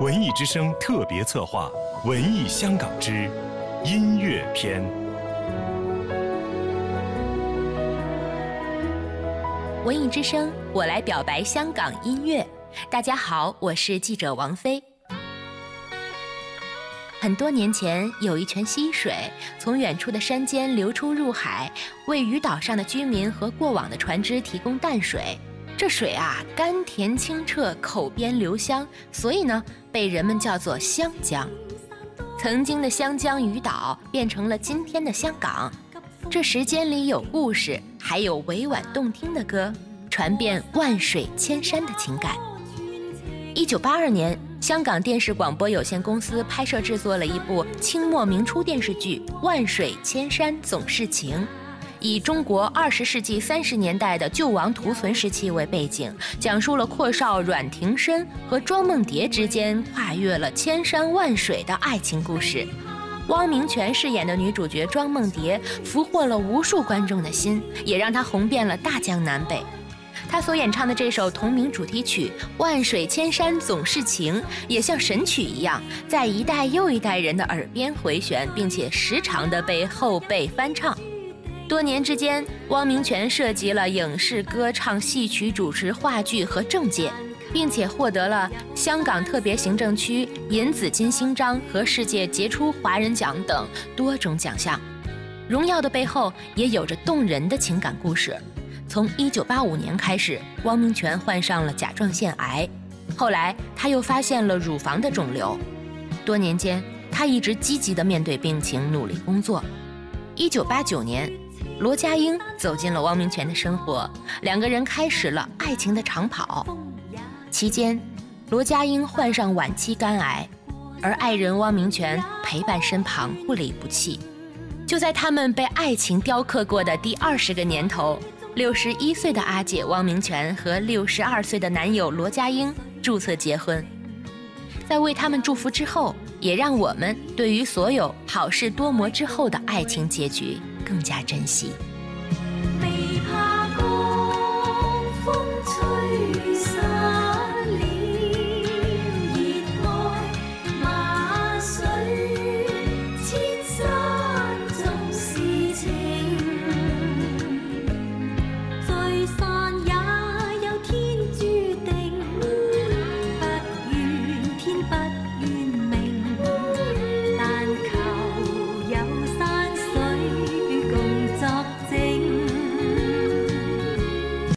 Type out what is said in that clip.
文艺之声特别策划《文艺香港之音乐篇》。文艺之声，我来表白香港音乐。大家好，我是记者王菲。很多年前，有一泉溪水从远处的山间流出入海，为渔岛上的居民和过往的船只提供淡水。这水啊，甘甜清澈，口边留香，所以呢，被人们叫做香江。曾经的香江渔岛变成了今天的香港。这时间里有故事，还有委婉动听的歌，传遍万水千山的情感。一九八二年。香港电视广播有限公司拍摄制作了一部清末明初电视剧《万水千山总是情》，以中国二十世纪三十年代的救亡图存时期为背景，讲述了阔少阮廷琛和庄梦蝶之间跨越了千山万水的爱情故事。汪明荃饰演的女主角庄梦蝶俘获了无数观众的心，也让她红遍了大江南北。她所演唱的这首同名主题曲《万水千山总是情》，也像神曲一样，在一代又一代人的耳边回旋，并且时常的被后辈翻唱。多年之间，汪明荃涉及了影视、歌唱、戏曲、主持、话剧和政界，并且获得了香港特别行政区银紫金星章和世界杰出华人奖等多种奖项。荣耀的背后，也有着动人的情感故事。从一九八五年开始，汪明荃患上了甲状腺癌，后来他又发现了乳房的肿瘤。多年间，他一直积极地面对病情，努力工作。一九八九年，罗家英走进了汪明荃的生活，两个人开始了爱情的长跑。期间，罗家英患上晚期肝癌，而爱人汪明荃陪伴身旁，不离不弃。就在他们被爱情雕刻过的第二十个年头。六十一岁的阿姐汪明荃和六十二岁的男友罗家英注册结婚，在为他们祝福之后，也让我们对于所有好事多磨之后的爱情结局更加珍惜。